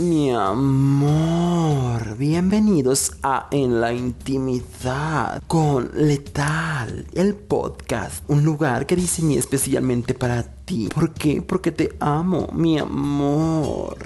Mi amor, bienvenidos a En la Intimidad con Letal, el podcast, un lugar que diseñé especialmente para ti. ¿Por qué? Porque te amo, mi amor.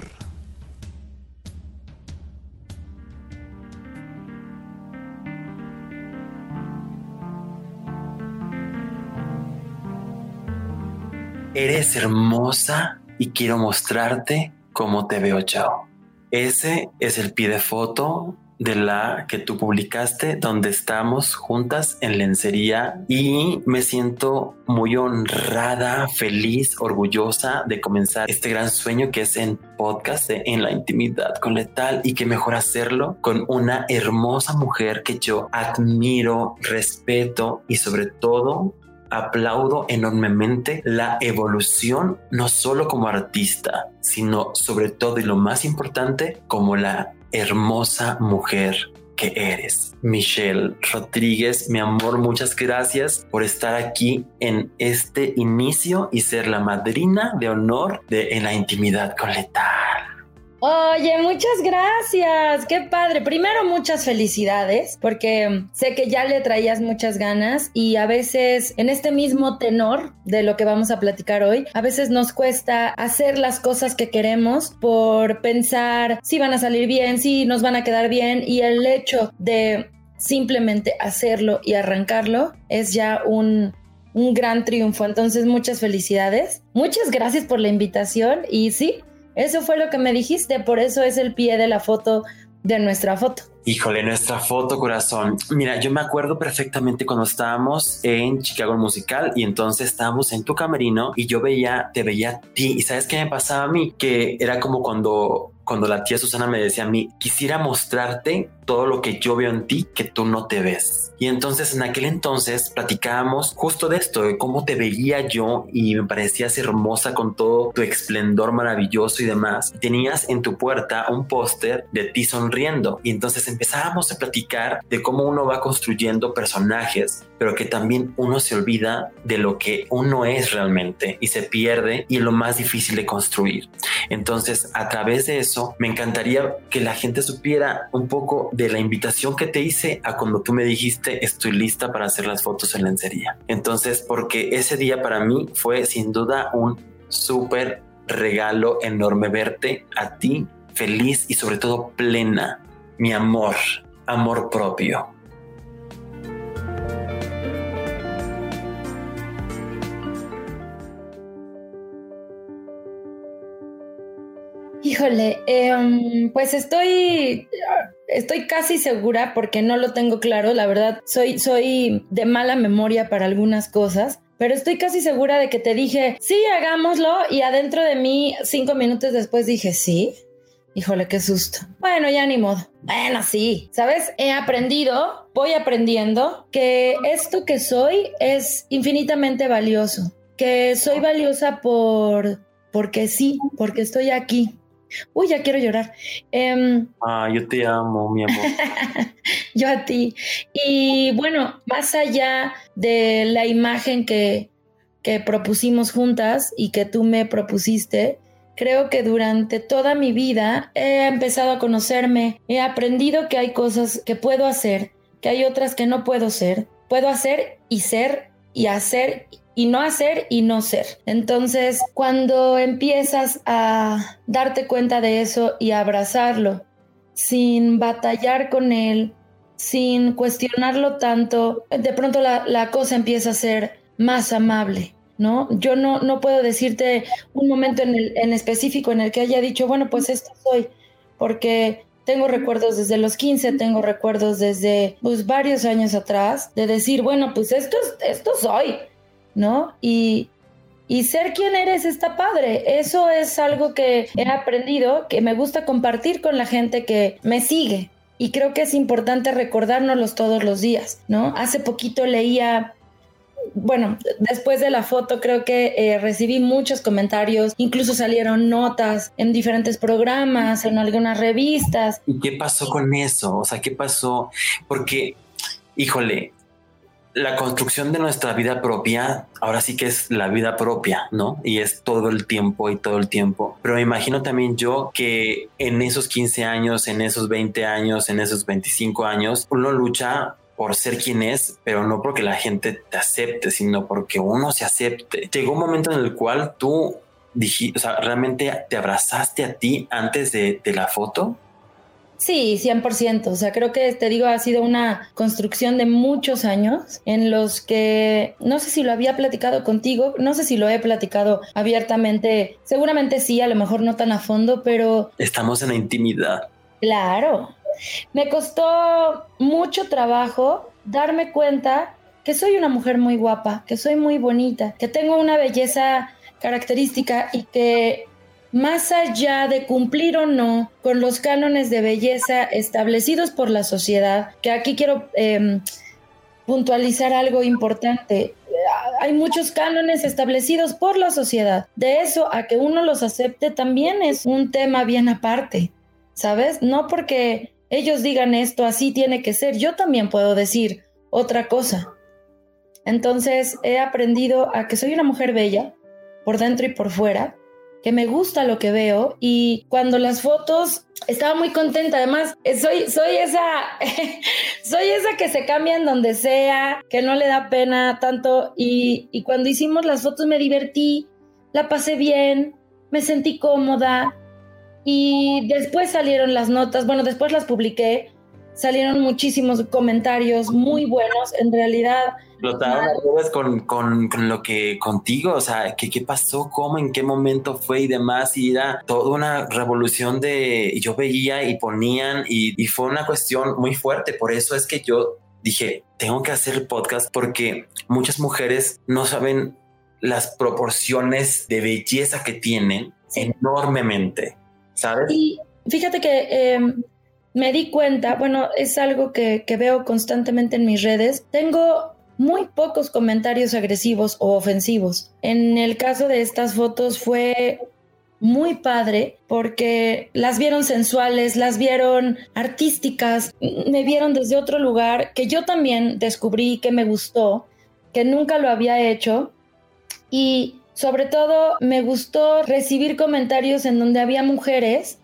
Eres hermosa y quiero mostrarte cómo te veo yo. Ese es el pie de foto de la que tú publicaste donde estamos juntas en lencería y me siento muy honrada, feliz, orgullosa de comenzar este gran sueño que es en podcast En la intimidad con letal y que mejor hacerlo con una hermosa mujer que yo admiro, respeto y sobre todo aplaudo enormemente la evolución, no solo como artista, sino sobre todo y lo más importante, como la hermosa mujer que eres. Michelle Rodríguez, mi amor, muchas gracias por estar aquí en este inicio y ser la madrina de honor de En la intimidad con Letal. Oye, muchas gracias. Qué padre. Primero, muchas felicidades, porque sé que ya le traías muchas ganas y a veces en este mismo tenor de lo que vamos a platicar hoy, a veces nos cuesta hacer las cosas que queremos por pensar si van a salir bien, si nos van a quedar bien y el hecho de simplemente hacerlo y arrancarlo es ya un un gran triunfo. Entonces, muchas felicidades. Muchas gracias por la invitación y sí, eso fue lo que me dijiste, por eso es el pie de la foto de nuestra foto. Híjole, nuestra foto, corazón. Mira, yo me acuerdo perfectamente cuando estábamos en Chicago Musical y entonces estábamos en tu camerino y yo veía, te veía a ti y sabes qué me pasaba a mí, que era como cuando cuando la tía Susana me decía a mí, quisiera mostrarte todo lo que yo veo en ti que tú no te ves. Y entonces en aquel entonces platicábamos justo de esto, de cómo te veía yo y me parecías hermosa con todo tu esplendor maravilloso y demás. Tenías en tu puerta un póster de ti sonriendo y entonces empezábamos a platicar de cómo uno va construyendo personajes, pero que también uno se olvida de lo que uno es realmente y se pierde y lo más difícil de construir. Entonces a través de eso me encantaría que la gente supiera un poco de la invitación que te hice a cuando tú me dijiste estoy lista para hacer las fotos en lencería. Entonces, porque ese día para mí fue sin duda un súper regalo enorme verte a ti feliz y sobre todo plena, mi amor, amor propio. Híjole, em, pues estoy, estoy casi segura porque no lo tengo claro, la verdad, soy, soy de mala memoria para algunas cosas, pero estoy casi segura de que te dije, sí, hagámoslo, y adentro de mí, cinco minutos después dije, sí. Híjole, qué susto. Bueno, ya ni modo. Bueno, sí. ¿Sabes? He aprendido, voy aprendiendo que esto que soy es infinitamente valioso. Que soy valiosa por, porque sí, porque estoy aquí, Uy, ya quiero llorar. Em, ah, yo te amo, mi amor. yo a ti. Y bueno, más allá de la imagen que, que propusimos juntas y que tú me propusiste, creo que durante toda mi vida he empezado a conocerme, he aprendido que hay cosas que puedo hacer, que hay otras que no puedo ser. Puedo hacer y ser y hacer y no hacer y no ser. Entonces, cuando empiezas a darte cuenta de eso y abrazarlo, sin batallar con él, sin cuestionarlo tanto, de pronto la, cosa empieza a ser más amable. ¿No? Yo no, no puedo decirte un momento en, el, en específico en el que haya dicho, bueno, pues esto soy, porque tengo recuerdos desde los 15, tengo recuerdos desde pues, varios años atrás de decir, bueno, pues esto, esto soy, ¿no? Y, y ser quien eres está padre. Eso es algo que he aprendido, que me gusta compartir con la gente que me sigue. Y creo que es importante recordárnoslos todos los días, ¿no? Hace poquito leía, bueno, después de la foto creo que eh, recibí muchos comentarios, incluso salieron notas en diferentes programas, en algunas revistas. ¿Y qué pasó con eso? O sea, ¿qué pasó? Porque, híjole, la construcción de nuestra vida propia, ahora sí que es la vida propia, ¿no? Y es todo el tiempo y todo el tiempo. Pero me imagino también yo que en esos 15 años, en esos 20 años, en esos 25 años, uno lucha por ser quien es, pero no porque la gente te acepte, sino porque uno se acepte. Llegó un momento en el cual tú dijiste, o sea, realmente te abrazaste a ti antes de, de la foto. Sí, 100%. O sea, creo que te digo, ha sido una construcción de muchos años en los que no sé si lo había platicado contigo, no sé si lo he platicado abiertamente. Seguramente sí, a lo mejor no tan a fondo, pero... Estamos en la intimidad. Claro. Me costó mucho trabajo darme cuenta que soy una mujer muy guapa, que soy muy bonita, que tengo una belleza característica y que más allá de cumplir o no con los cánones de belleza establecidos por la sociedad, que aquí quiero em, puntualizar algo importante. Hay muchos cánones establecidos por la sociedad. De eso a que uno los acepte también es un tema bien aparte, ¿sabes? No porque ellos digan esto, así tiene que ser, yo también puedo decir otra cosa. Entonces he aprendido a que soy una mujer bella, por dentro y por fuera, que me gusta lo que veo y cuando las fotos estaba muy contenta. Además, soy, soy esa, soy esa que se cambia en donde sea, que no le da pena tanto. Y, y cuando hicimos las fotos me divertí, la pasé bien, me sentí cómoda. Y después salieron las notas, bueno, después las publiqué, salieron muchísimos comentarios muy buenos. En realidad, con, con, con, lo que contigo, o sea, ¿qué, ¿qué pasó? ¿Cómo? ¿En qué momento fue? Y demás, y era toda una revolución de, yo veía y ponían, y, y fue una cuestión muy fuerte, por eso es que yo dije, tengo que hacer el podcast porque muchas mujeres no saben las proporciones de belleza que tienen enormemente, ¿sabes? Y fíjate que em, me di cuenta, bueno, es algo que, veo constantemente en mis redes. Tengo muy pocos comentarios agresivos o ofensivos. En el caso de estas fotos fue muy padre porque las vieron sensuales, las vieron artísticas, me vieron desde otro lugar que yo también descubrí que me gustó, que nunca lo había hecho y sobre todo me gustó recibir comentarios en donde había mujeres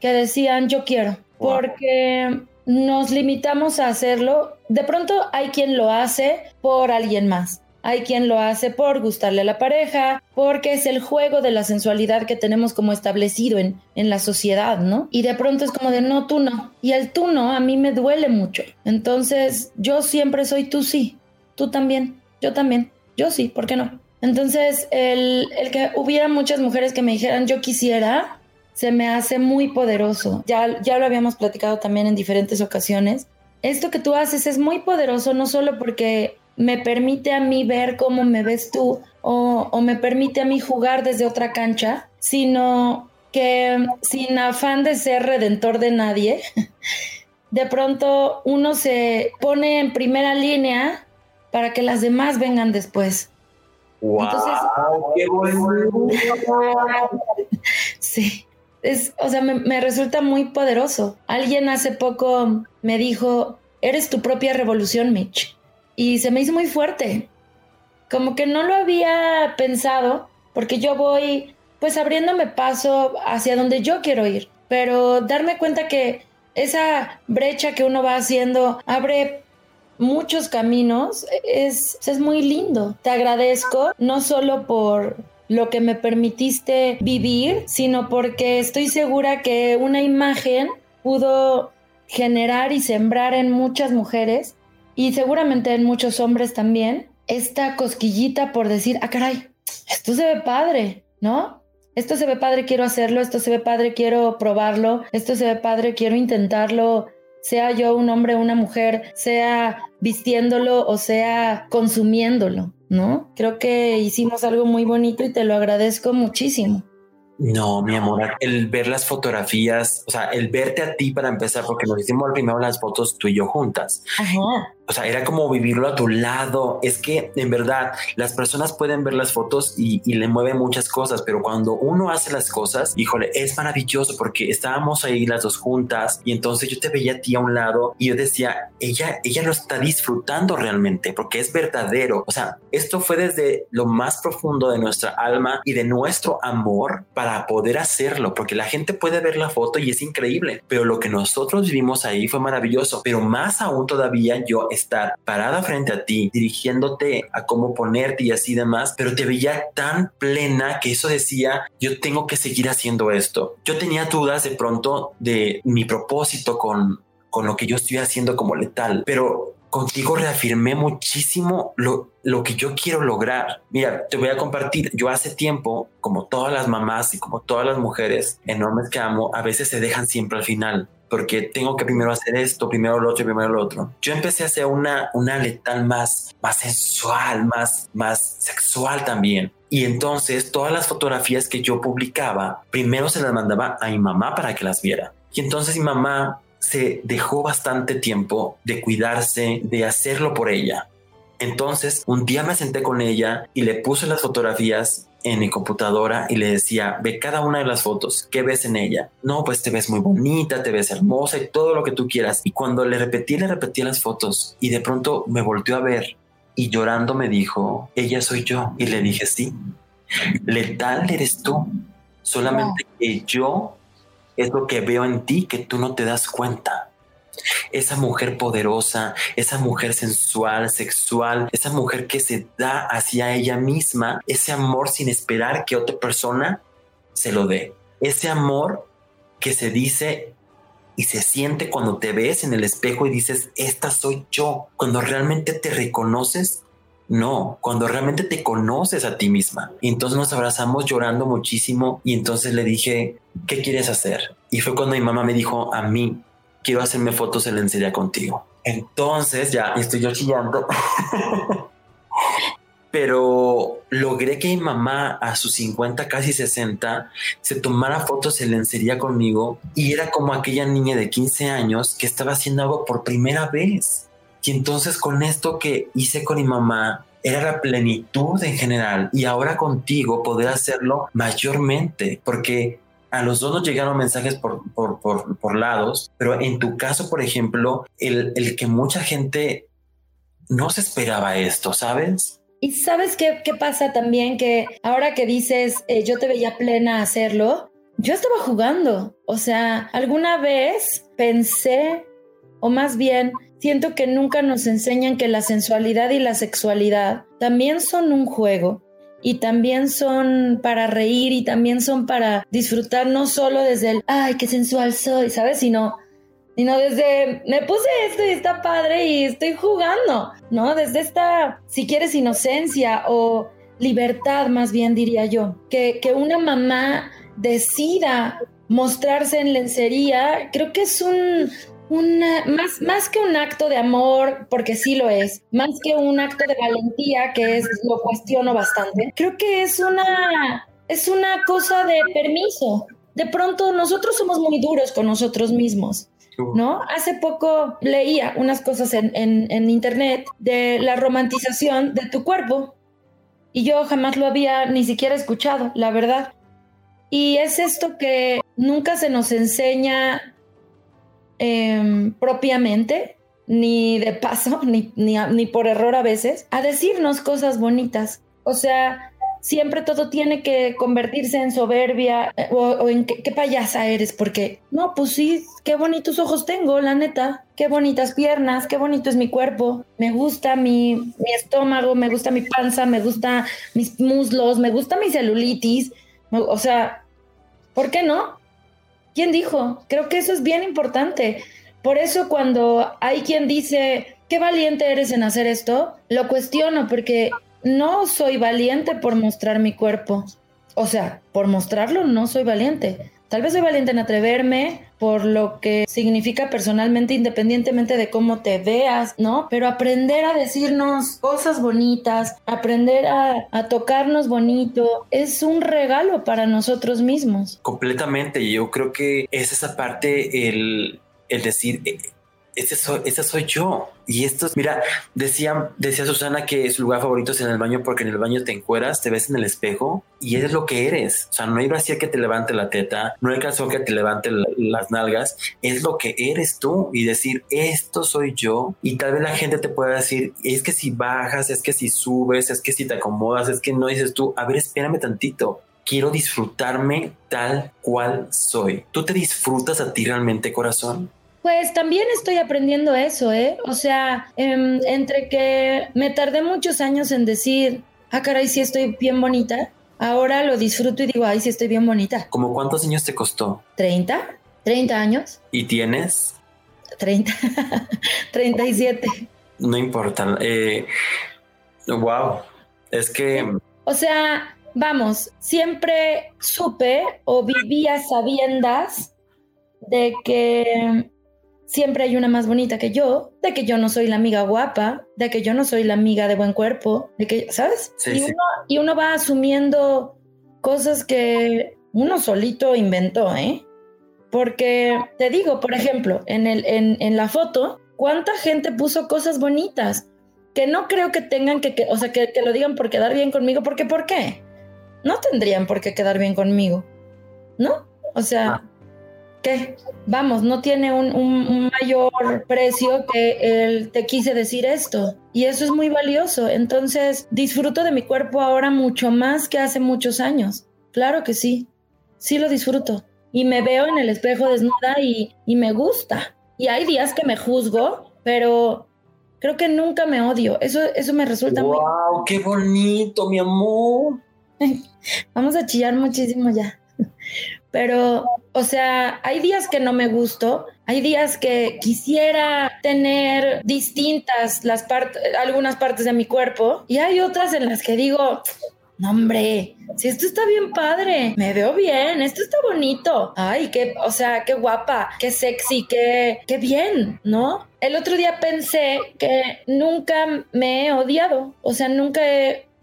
que decían yo quiero, porque nos limitamos a hacerlo. De pronto hay quien lo hace por alguien más. Hay quien lo hace por gustarle a la pareja, porque es el juego de la sensualidad que tenemos como establecido en, en la sociedad, ¿no? Y de pronto es como de no, tú no. Y el tú no a mí me duele mucho. Entonces yo siempre soy tú sí, tú también, yo también, yo sí, ¿por qué no? Entonces el, el que hubiera muchas mujeres que me dijeran yo quisiera, se me hace muy poderoso. Ya, ya lo habíamos platicado también en diferentes ocasiones. Esto que tú haces es muy poderoso no solo porque me permite a mí ver cómo me ves tú o, o me permite a mí jugar desde otra cancha, sino que sin afán de ser redentor de nadie, de pronto uno se pone en primera línea para que las demás vengan después. ¡Wow! ¡Qué bueno! sí es, o sea, me, resulta muy poderoso. Alguien hace poco me dijo, eres tu propia revolución, Mitch. Y se me hizo muy fuerte. Como que no lo había pensado, porque yo voy pues abriéndome paso hacia donde yo quiero ir. Pero darme cuenta que esa brecha que uno va haciendo abre muchos caminos es, es muy lindo. Te agradezco no solo por lo que me permitiste vivir, sino porque estoy segura que una imagen pudo generar y sembrar en muchas mujeres y seguramente en muchos hombres también esta cosquillita por decir, ah, caray, esto se ve padre, ¿no? Esto se ve padre, quiero hacerlo, esto se ve padre, quiero probarlo, esto se ve padre, quiero intentarlo, sea yo un hombre o una mujer, sea vistiéndolo o sea consumiéndolo. ¿No? Creo que hicimos algo muy bonito y te lo agradezco muchísimo. No, mi amor, el ver las fotografías, o sea, el verte a ti para empezar, porque nos hicimos primero las fotos tú y yo juntas. O sea, era como vivirlo a tu lado. Es que en verdad las personas pueden ver las fotos y, le mueven muchas cosas, pero cuando uno hace las cosas, híjole, es maravilloso porque estábamos ahí las dos juntas y entonces yo te veía a ti a un lado y yo decía, ella, ella lo está disfrutando realmente porque es verdadero. O sea, esto fue desde lo más profundo de nuestra alma y de nuestro amor para poder hacerlo, porque la gente puede ver la foto y es increíble, pero lo que nosotros vivimos ahí fue maravilloso, pero más aún todavía yo estar parada frente a ti, dirigiéndote a cómo ponerte y así demás, pero te veía tan plena que eso decía, yo tengo que seguir haciendo esto. Yo tenía dudas de pronto de mi propósito con, con lo que yo estoy haciendo como letal, pero contigo reafirmé muchísimo lo, lo que yo quiero lograr. Mira, te voy a compartir, yo hace tiempo, como todas las mamás y como todas las mujeres enormes que amo, a veces se dejan siempre al final porque tengo que primero hacer esto, primero lo otro, primero lo otro. Yo empecé a hacer una, una letal más, más sensual, más, más sexual también. Y entonces todas las fotografías que yo publicaba, primero se las mandaba a mi mamá para que las viera. Y entonces mi mamá se dejó bastante tiempo de cuidarse, de hacerlo por ella. Entonces, un día me senté con ella y le puse las fotografías en mi computadora y le decía, ve cada una de las fotos, ¿qué ves en ella? No, pues te ves muy bonita, te ves hermosa y todo lo que tú quieras. Y cuando le repetí, le repetí las fotos y de pronto me volvió a ver y llorando me dijo, ella soy yo. Y le dije, sí, letal eres tú. Solamente que yo es lo que veo en ti que tú no te das cuenta esa mujer poderosa, esa mujer sensual, sexual, esa mujer que se da hacia ella misma, ese amor sin esperar que otra persona se lo dé. Ese amor que se dice y se siente cuando te ves en el espejo y dices, esta soy yo. Cuando realmente te reconoces, no, cuando realmente te conoces a ti misma. Y entonces nos abrazamos llorando muchísimo y entonces le dije, ¿qué quieres hacer? Y fue cuando mi mamá me dijo, a mí, quiero hacerme fotos en lencería contigo. Entonces ya estoy yo chillando. Pero logré que mi mamá a sus 50, casi 60, se tomara fotos en lencería conmigo y era como aquella niña de 15 años que estaba haciendo algo por primera vez. Y entonces con esto que hice con mi mamá, era la plenitud en general y ahora contigo poder hacerlo mayormente porque a los dos nos llegaron mensajes por, por, por, lados, pero en tu caso, por ejemplo, el, el, que mucha gente no se esperaba esto, ¿sabes? Y sabes qué, qué pasa también, que ahora que dices, eh, yo te veía plena hacerlo, yo estaba jugando, o sea, alguna vez pensé, o más bien, siento que nunca nos enseñan que la sensualidad y la sexualidad también son un juego y también son para reír y también son para disfrutar no solo desde el, ay, qué sensual soy, ¿sabes? Sino, sino desde, me puse esto y está padre y estoy jugando, ¿no? Desde esta, si quieres, inocencia o libertad, más bien diría yo, que, que una mamá decida mostrarse en lencería, creo que es un, una, más, más que un acto de amor, porque sí lo es, más que un acto de valentía, que es, lo cuestiono bastante, creo que es una, es una cosa de permiso. De pronto nosotros somos muy duros con nosotros mismos. ¿No? Hace poco leía unas cosas en, en internet de la romantización de tu cuerpo y yo jamás lo había ni siquiera escuchado, la verdad. Y es esto que nunca se nos enseña Em, propiamente, ni de paso, ni, ni, por error a veces, a decirnos cosas bonitas. O sea, siempre todo tiene que convertirse en soberbia eh, o, en qué, payasa eres, porque no, pues sí, qué bonitos ojos tengo, la neta, qué bonitas piernas, qué bonito es mi cuerpo, me gusta mi, mi estómago, me gusta mi panza, me gusta mis muslos, me gusta mi celulitis, o sea, ¿por qué no? ¿Quién dijo? Creo que eso es bien importante. Por eso cuando hay quien dice, qué valiente eres en hacer esto, lo cuestiono porque no soy valiente por mostrar mi cuerpo. O sea, por mostrarlo no soy valiente. Tal vez soy valiente en atreverme por lo que significa personalmente, independientemente de cómo te veas, ¿no? Pero aprender a decirnos cosas bonitas, aprender a, tocarnos bonito, es un regalo para nosotros mismos. Completamente. Yo creo que es esa parte, el, el decir, eh, ese soy, ese soy yo. Y esto, mira, decía, decía Susana que su lugar favorito es en el baño porque en el baño te encueras, te ves en el espejo y eres lo que eres. O sea, no hay brasier que te levante la teta, no hay calzón que te levante las nalgas, es lo que eres tú y decir, esto soy yo. Y tal vez la gente te pueda decir, es que si bajas, es que si subes, es que si te acomodas, es que no dices tú, a ver, espérame tantito quiero disfrutarme tal cual soy. ¿Tú te disfrutas a ti realmente, corazón? Pues también estoy aprendiendo eso, ¿eh? O sea, em, entre que me tardé muchos años en decir, ah, caray, sí estoy bien bonita, ahora lo disfruto y digo, ay, sí estoy bien bonita. ¿Cómo cuántos años te costó? 30, 30 años. ¿Y tienes? 30, 37. No importa. Eh, wow, es que... O sea, vamos, siempre supe o vivía sabiendas de que siempre hay una más bonita que yo, de que yo no soy la amiga guapa, de que yo no soy la amiga de buen cuerpo, de que, ¿sabes? y, Uno, y uno va asumiendo cosas que uno solito inventó, ¿eh? Porque te digo, por ejemplo, en, el, en, la foto, ¿cuánta gente puso cosas bonitas? Que no creo que tengan que, o sea, que, que, lo digan por quedar bien conmigo, porque ¿por qué? No tendrían por qué quedar bien conmigo, ¿no? O sea, ah. ¿Qué? Vamos, no tiene un, mayor precio que el te quise decir esto. Y eso es muy valioso. Entonces, disfruto de mi cuerpo ahora mucho más que hace muchos años. Claro que sí. Sí lo disfruto. Y me veo en el espejo desnuda y, y me gusta. Y hay días que me juzgo, pero creo que nunca me odio. Eso, eso me resulta muy... ¡Wow! ¡Qué bonito, mi amor! Vamos a chillar muchísimo ya. Pero, o sea, hay días que no me gusto, hay días que quisiera tener distintas las partes, algunas partes de mi cuerpo, y hay otras en las que digo, no, hombre, si esto está bien padre, me veo bien, esto está bonito. Ay, qué, o sea, qué guapa, qué sexy, qué, qué bien, ¿no? El otro día pensé que nunca me he odiado, o sea, nunca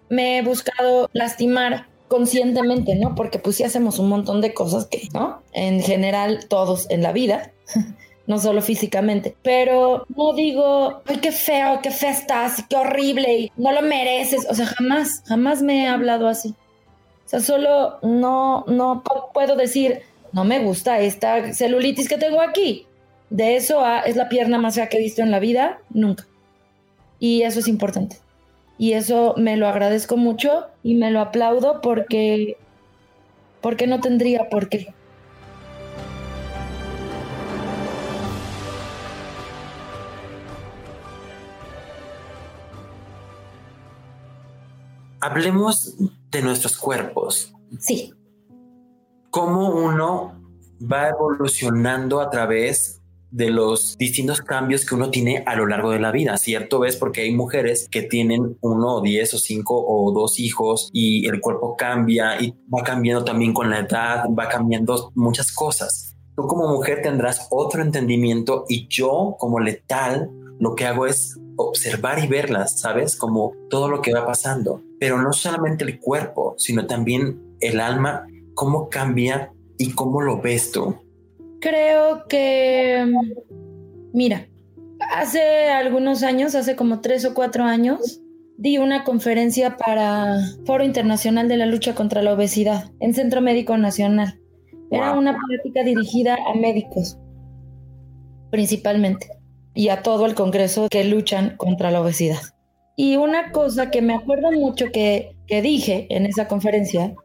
me he buscado lastimar conscientemente, ¿no? Porque pues sí hacemos un montón de cosas que, ¿no? En general, todos en la vida. no solo físicamente, pero no digo, ay, qué feo, qué fea estás, qué horrible, y no lo mereces, o sea, jamás, jamás me he hablado así. O sea, solo no, no puedo decir, no me gusta esta celulitis que tengo aquí. De eso a es la pierna más fea que he visto en la vida, nunca. Y eso es importante y eso me lo agradezco mucho y me lo aplaudo porque, porque no tendría por qué. Hablemos de nuestros cuerpos. Sí. ¿Cómo uno va evolucionando a través de los distintos cambios que uno tiene a lo largo de la vida, ¿cierto? ¿Ves? Porque hay mujeres que tienen uno o diez o cinco o dos hijos y el cuerpo cambia y va cambiando también con la edad, va cambiando muchas cosas. Tú como mujer tendrás otro entendimiento y yo como letal lo que hago es observar y verlas, ¿sabes? Como todo lo que va pasando. Pero no solamente el cuerpo, sino también el alma, cómo cambia y cómo lo ves tú creo que, mira, hace algunos años, hace como tres o cuatro años, di una conferencia para Foro Internacional de la Lucha contra la Obesidad en Centro Médico Nacional. Era una política dirigida a médicos, principalmente, y a todo el Congreso que luchan contra la obesidad. Y una cosa que me acuerdo mucho que, que dije en esa conferencia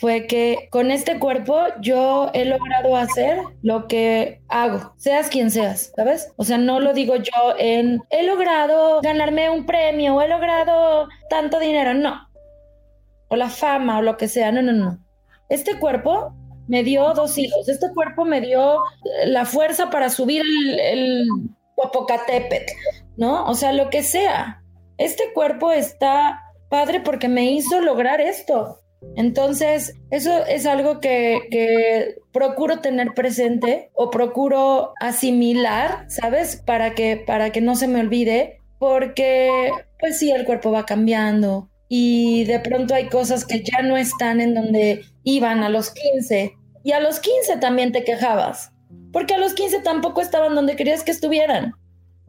fue que con este cuerpo yo he logrado hacer lo que hago, seas quien seas, ¿sabes? O sea, no lo digo yo en he logrado ganarme un premio o he logrado tanto dinero, no. O la fama o lo que sea, no, no, no. Este cuerpo me dio dos hijos, este cuerpo me dio la fuerza para subir el, el ¿no? O sea, lo que sea. Este cuerpo está padre porque me hizo lograr esto. Entonces, eso es algo que, procuro tener presente o procuro asimilar, ¿sabes? Para que, para que no se me olvide, porque pues sí, el cuerpo va cambiando y de pronto hay cosas que ya no están en donde iban a los 15 y a los 15 también te quejabas, porque a los 15 tampoco estaban donde querías que estuvieran.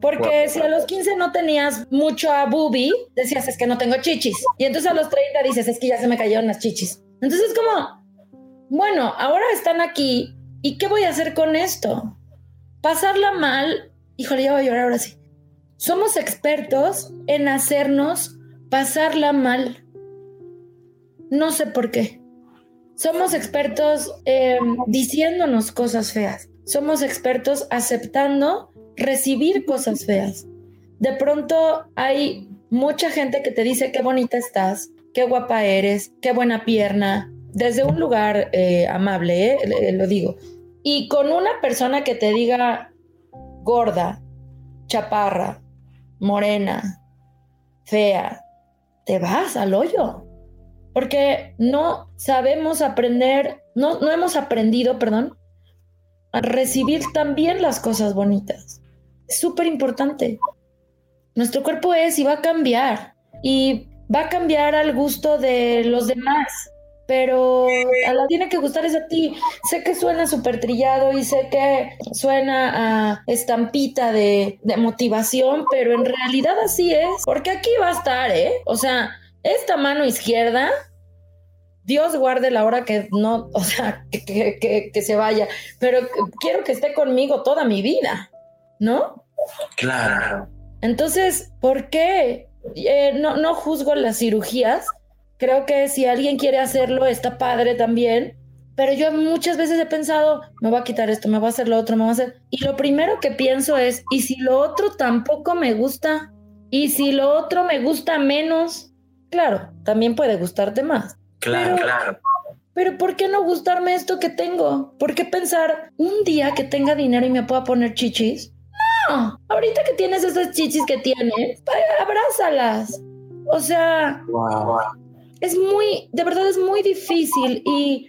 Porque si a los 15 no tenías mucho a boobie, decías, es que no tengo chichis. Y entonces a los 30 dices, es que ya se me cayeron las chichis. Entonces es como, bueno, ahora están aquí. ¿Y qué voy a hacer con esto? Pasarla mal. Híjole, ya voy a llorar ahora sí. Somos expertos en hacernos pasarla mal. No sé por qué. Somos expertos diciéndonos cosas feas. Somos expertos aceptando recibir cosas feas. De pronto hay mucha gente que te dice qué bonita estás, qué guapa eres, qué buena pierna, desde un lugar eh, amable, eh, lo digo. Y con una persona que te diga gorda, chaparra, morena, fea, te vas al hoyo. Porque no sabemos aprender, no, no hemos aprendido, perdón, a recibir también las cosas bonitas súper importante. Nuestro cuerpo es y va a cambiar. Y va a cambiar al gusto de los demás. Pero a la tiene que gustar es a ti. Sé que suena súper trillado y sé que suena a estampita de, motivación, pero en realidad así es. Porque aquí va a estar, ¿eh? O sea, esta mano izquierda Dios guarde la hora que no, o sea, que, que, se vaya, pero quiero que esté conmigo toda mi vida, ¿no? Claro. Entonces, ¿por qué? Eh, no, no juzgo las cirugías. Creo que si alguien quiere hacerlo, está padre también. Pero yo muchas veces he pensado, me voy a quitar esto, me voy a hacer lo otro, me voy a hacer. Y lo primero que pienso es, ¿y si lo otro tampoco me gusta? ¿Y si lo otro me gusta menos? Claro, también puede gustarte más. Claro, claro. Pero ¿por qué no gustarme esto que tengo? ¿Por qué pensar un día que tenga dinero y me pueda poner chichis? Ahorita que tienes esas chichis que tienes, abrázalas. O sea, es muy, de verdad es muy difícil y,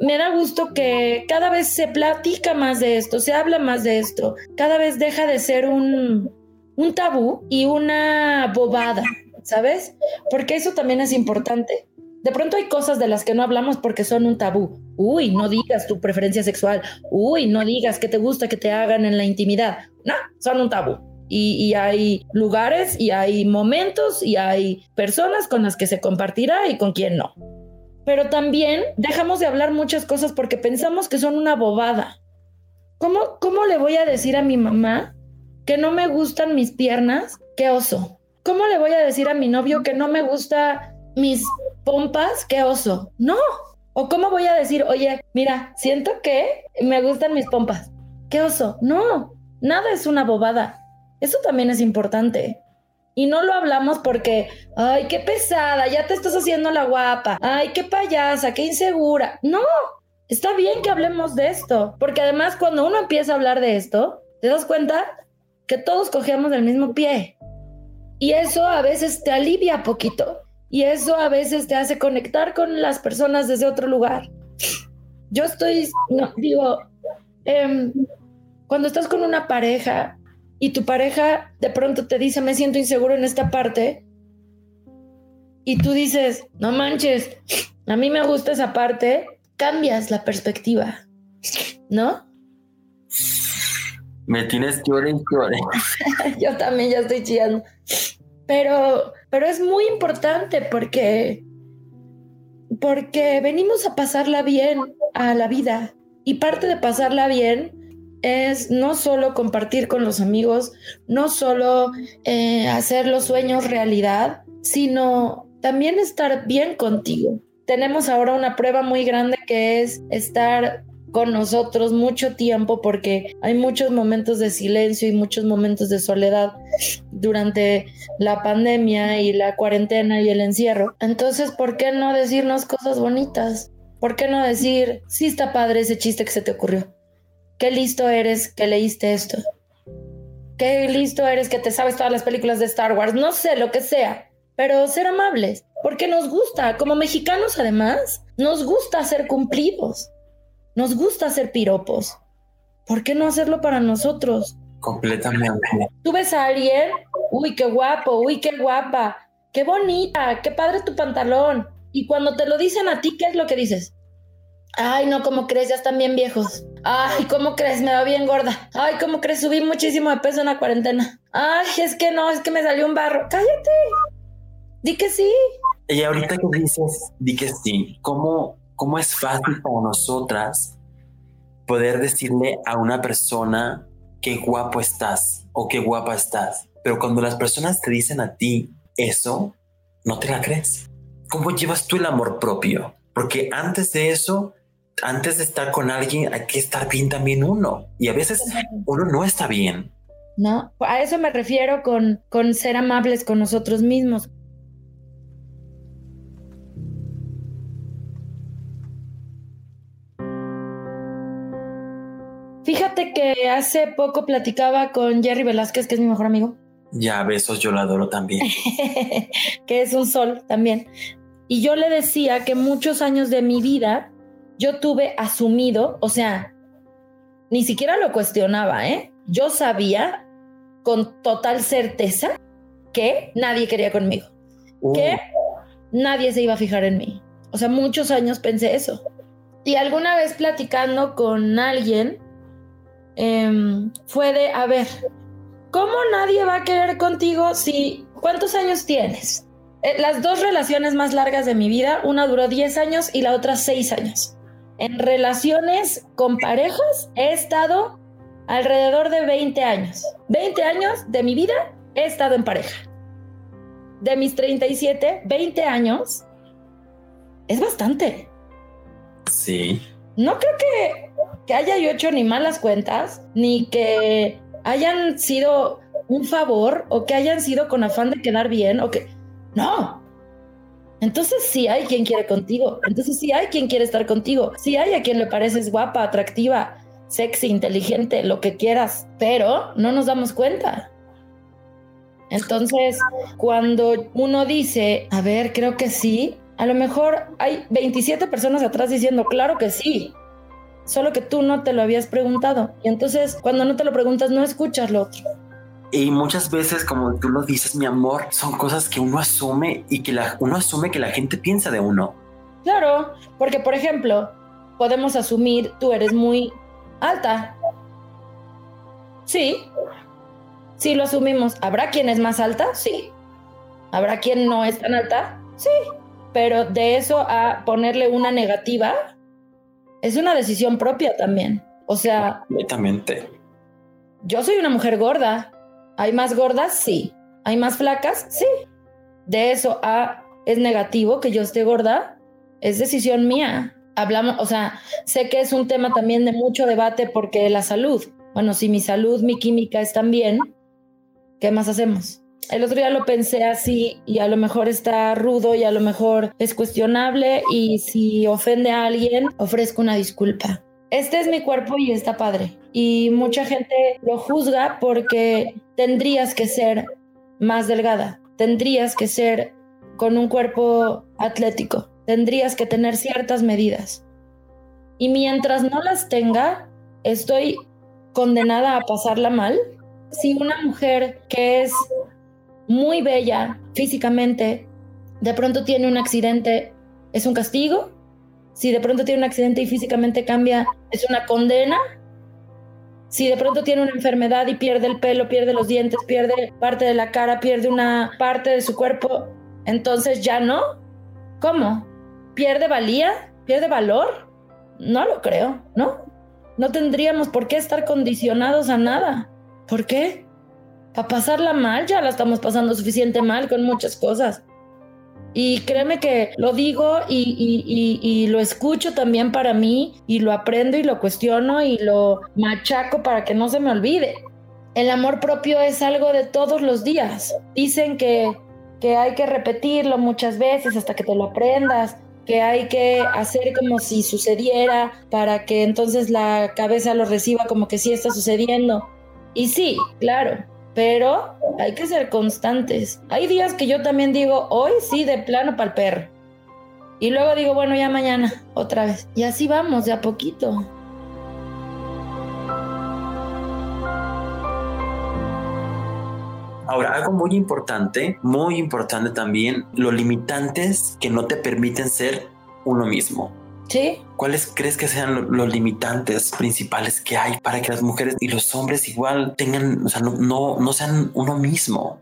me da gusto que cada vez se platica más de esto, se habla más de esto, cada vez deja de ser un, un tabú y una bobada, ¿sabes? Porque eso también es importante. De pronto hay cosas de las que no hablamos porque son un tabú. Uy, no digas tu preferencia sexual. Uy, no digas que te gusta que te hagan en la intimidad. No, son un tabú. Y, hay lugares y hay momentos y hay personas con las que se compartirá y con quien no. Pero también dejamos de hablar muchas cosas porque pensamos que son una bobada. ¿Cómo, cómo le voy a decir a mi mamá que no me gustan mis piernas? ¡Qué oso! ¿Cómo le voy a decir a mi novio que no me gusta mis pompas, qué oso. No. O cómo voy a decir, oye, mira, siento que me gustan mis pompas. Qué oso. No, nada es una bobada. Eso también es importante. Y no lo hablamos porque, ay, qué pesada, ya te estás haciendo la guapa. Ay, qué payasa, qué insegura. No, está bien que hablemos de esto. Porque además cuando uno empieza a hablar de esto, te das cuenta que todos cogemos del mismo pie. Y eso a veces te alivia poquito. Y eso a veces te hace conectar con las personas desde otro lugar. Yo estoy, no, digo, em, cuando estás con una pareja y tu pareja de pronto te dice, me siento inseguro en esta parte, y tú dices, no manches, a mí me gusta esa parte, cambias la perspectiva, ¿no? Me tienes llore y Yo también ya estoy chillando. Pero, pero es muy importante porque, porque venimos a pasarla bien a la vida. Y parte de pasarla bien es no solo compartir con los amigos, no solo eh, hacer los sueños realidad, sino también estar bien contigo. Tenemos ahora una prueba muy grande que es estar con nosotros mucho tiempo porque hay muchos momentos de silencio y muchos momentos de soledad durante la pandemia y la cuarentena y el encierro. Entonces, ¿por qué no decirnos cosas bonitas? ¿Por qué no decir, sí está padre ese chiste que se te ocurrió? Qué listo eres que leíste esto. Qué listo eres que te sabes todas las películas de Star Wars. No sé, lo que sea. Pero ser amables. Porque nos gusta, como mexicanos además, nos gusta ser cumplidos. Nos gusta hacer piropos. ¿Por qué no hacerlo para nosotros? Completamente. Tú ves a alguien, uy, qué guapo, uy, qué guapa, qué bonita, qué padre tu pantalón. Y cuando te lo dicen a ti, ¿qué es lo que dices? Ay, no, ¿cómo crees? Ya están bien viejos. Ay, ¿cómo crees? Me va bien gorda. Ay, ¿cómo crees? Subí muchísimo de peso en la cuarentena. Ay, es que no, es que me salió un barro. Cállate. Di que sí. Y ahorita que dices, di que sí, ¿cómo, cómo es fácil para nosotras poder decirle a una persona qué guapo estás o qué guapa estás? Pero cuando las personas te dicen a ti eso, no te la crees. ¿Cómo llevas tú el amor propio? Porque antes de eso, antes de estar con alguien, hay que estar bien también uno. Y a veces uno no está bien. No, a eso me refiero con, con ser amables con nosotros mismos. Fíjate que hace poco platicaba con Jerry Velázquez, que es mi mejor amigo. Ya, besos, yo lo adoro también. que es un sol también. Y yo le decía que muchos años de mi vida yo tuve asumido, o sea, ni siquiera lo cuestionaba, ¿eh? Yo sabía con total certeza que nadie quería conmigo, uh. que nadie se iba a fijar en mí. O sea, muchos años pensé eso. Y alguna vez platicando con alguien, em, fue de, a ver, ¿cómo nadie va a querer contigo si, ¿cuántos años tienes? Eh, las dos relaciones más largas de mi vida, una duró 10 años y la otra 6 años. En relaciones con parejas he estado alrededor de 20 años. 20 años de mi vida he estado en pareja. De mis 37, 20 años es bastante. Sí. No creo que, que haya yo hecho ni malas cuentas, ni que hayan sido un favor o que hayan sido con afán de quedar bien o que no. Entonces sí hay quien quiere contigo. Entonces sí hay quien quiere estar contigo. Sí hay a quien le pareces guapa, atractiva, sexy, inteligente, lo que quieras. Pero no nos damos cuenta. Entonces, cuando uno dice, a ver, creo que sí, a lo mejor hay 27 personas atrás diciendo, claro que sí. Solo que tú no te lo habías preguntado. Y entonces, cuando no te lo preguntas, no escuchas lo otro. Y muchas veces, como tú lo dices, mi amor, son cosas que uno asume y que la, uno asume que la gente piensa de uno. Claro, porque por ejemplo, podemos asumir tú eres muy alta. Sí, sí lo asumimos. ¿Habrá quien es más alta? Sí. ¿Habrá quien no es tan alta? Sí. Pero de eso a ponerle una negativa, es una decisión propia también. O sea... Completamente. Yo soy una mujer gorda ¿Hay más gordas? Sí. ¿Hay más flacas? Sí. De eso a es negativo que yo esté gorda, es decisión mía. Hablamos, o sea, sé que es un tema también de mucho debate porque la salud. Bueno, si mi salud, mi química están bien, ¿qué más hacemos? El otro día lo pensé así y a lo mejor está rudo y a lo mejor es cuestionable y si ofende a alguien, ofrezco una disculpa. Este es mi cuerpo y está padre. Y mucha gente lo juzga porque tendrías que ser más delgada, tendrías que ser con un cuerpo atlético, tendrías que tener ciertas medidas. Y mientras no las tenga, estoy condenada a pasarla mal. Si una mujer que es muy bella físicamente, de pronto tiene un accidente, ¿es un castigo? Si de pronto tiene un accidente y físicamente cambia, ¿es una condena? Si de pronto tiene una enfermedad y pierde el pelo, pierde los dientes, pierde parte de la cara, pierde una parte de su cuerpo, entonces ya no. ¿Cómo? ¿Pierde valía? ¿Pierde valor? No lo creo, ¿no? No tendríamos por qué estar condicionados a nada. ¿Por qué? Para pasarla mal, ya la estamos pasando suficiente mal con muchas cosas. Y créeme que lo digo y, lo escucho también para mí y lo aprendo y lo cuestiono y lo machaco para que no se me olvide. El amor propio es algo de todos los días. Dicen que, que hay que repetirlo muchas veces hasta que te lo aprendas, que hay que hacer como si sucediera para que entonces la cabeza lo reciba como que sí está sucediendo. Y sí, claro, pero hay que ser constantes. Hay días que yo también digo, hoy sí, de plano para el perro. Y luego digo, bueno, ya mañana, otra vez. Y así vamos, de a poquito. Ahora, algo muy importante, muy importante también, los limitantes que no te permiten ser uno mismo. Sí. ¿Cuáles crees que sean los limitantes principales que hay para que las mujeres y los hombres igual tengan, o sea, no, no, no sean uno mismo?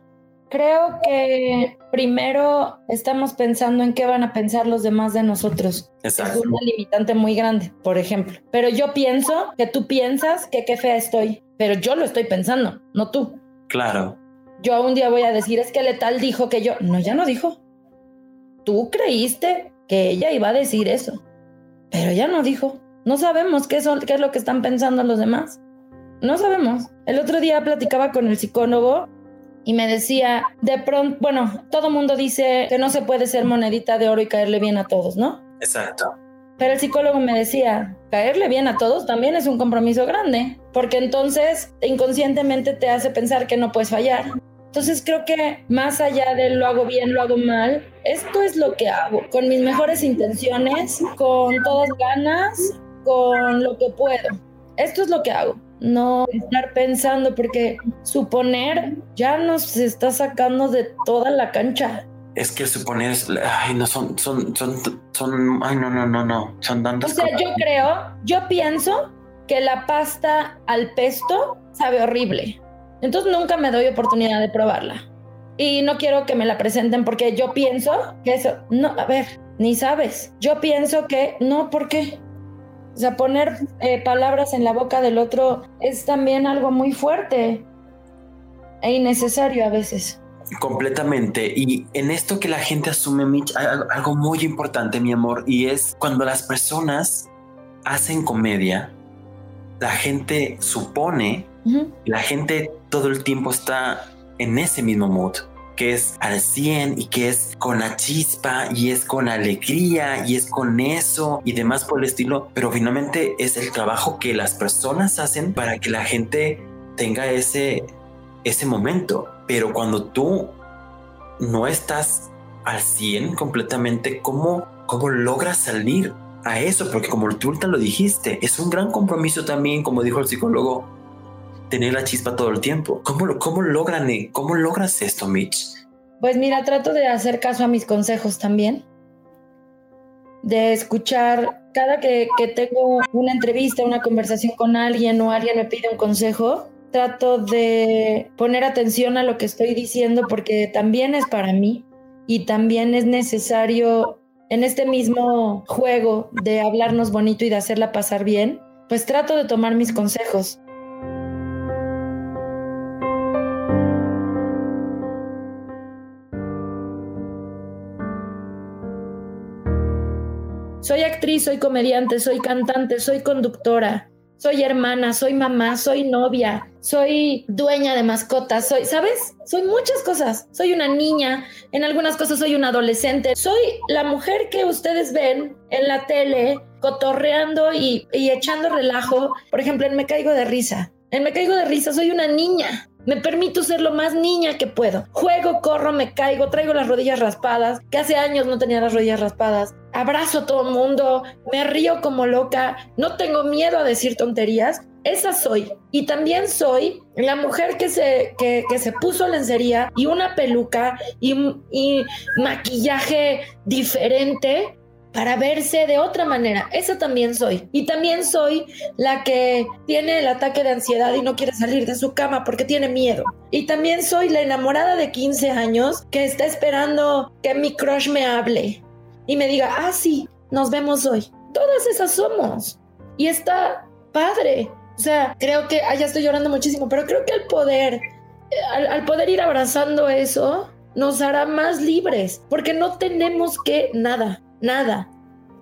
Creo que primero estamos pensando en qué van a pensar los demás de nosotros. Exacto. Es una limitante muy grande, por ejemplo. Pero yo pienso que tú piensas que qué fea estoy, pero yo lo estoy pensando, no tú. Claro. Yo un día voy a decir, es que Letal dijo que yo... No, ya no dijo. Tú creíste que ella iba a decir eso, pero ya no dijo. No sabemos qué, son, qué es lo que están pensando los demás. No sabemos. El otro día platicaba con el psicólogo y me decía, de pronto, bueno, todo mundo dice que no se puede ser monedita de oro y caerle bien a todos, ¿no? Exacto. Pero el psicólogo me decía, caerle bien a todos también es un compromiso grande, porque entonces inconscientemente te hace pensar que no puedes fallar. Entonces creo que más allá de lo hago bien, lo hago mal, esto es lo que hago, con mis mejores intenciones, con todas ganas, con lo que puedo. Esto es lo que hago no estar pensando, porque suponer ya nos está sacando de toda la cancha. Es que suponer es, ay, no son, son, son, son, ay, no, no, no, no, son tantas O sea, yo creo, yo pienso que la pasta al pesto sabe horrible. Entonces nunca me doy oportunidad de probarla. Y no quiero que me la presenten porque yo pienso que eso, no, a ver, ni sabes. Yo pienso que no, ¿por qué? Poner eh, palabras en la boca del otro es también algo muy fuerte e innecesario a veces. Completamente. Y en esto que la gente asume, Mitch, hay algo muy importante, mi amor, y es cuando las personas hacen comedia, la gente supone, la gente todo el tiempo está en ese mismo mood que es al 100 y que es con la chispa y es con alegría y es con eso y demás por el estilo, pero finalmente es el trabajo que las personas hacen para que la gente tenga ese, ese momento. Pero cuando tú no estás al 100 completamente, ¿cómo, cómo logras salir a eso? Porque como tú lo dijiste, es un gran compromiso también, como dijo el psicólogo, tener la chispa todo el tiempo. ¿Cómo, cómo, logran, eh, ¿Cómo logras esto, Mitch? Pues mira, trato de hacer caso a mis consejos también. De escuchar cada que, que tengo una entrevista, una conversación con alguien o alguien me pide un consejo, trato de poner atención a lo que estoy diciendo porque también es para mí y también es necesario en este mismo juego de hablarnos bonito y de hacerla pasar bien, pues trato de tomar mis consejos. Soy actriz, soy comediante, soy cantante, soy conductora, soy hermana, soy mamá, soy novia, soy dueña de mascotas, soy, ¿sabes? Soy muchas cosas. Soy una niña, en algunas cosas soy una adolescente. Soy la mujer que ustedes ven en la tele cotorreando y, y echando relajo. Por ejemplo, en Me Caigo de Risa. En Me Caigo de Risa soy una niña. Me permito ser lo más niña que puedo. Juego, corro, me caigo, traigo las rodillas raspadas, que hace años no tenía las rodillas raspadas. Abrazo a todo mundo, me río como loca, no tengo miedo a decir tonterías. Esa soy. Y también soy la mujer que se, que, se puso lencería y una peluca y, y maquillaje diferente para verse de otra manera. Eso también soy. Y también soy la que tiene el ataque de ansiedad y no quiere salir de su cama porque tiene miedo. Y también soy la enamorada de 15 años que está esperando que mi crush me hable y me diga, ah, sí, nos vemos hoy. Todas esas somos. Y está padre. O sea, creo que, ya estoy llorando muchísimo, pero creo que el poder, al, al poder ir abrazando eso, nos hará más libres, porque no tenemos que nada nada.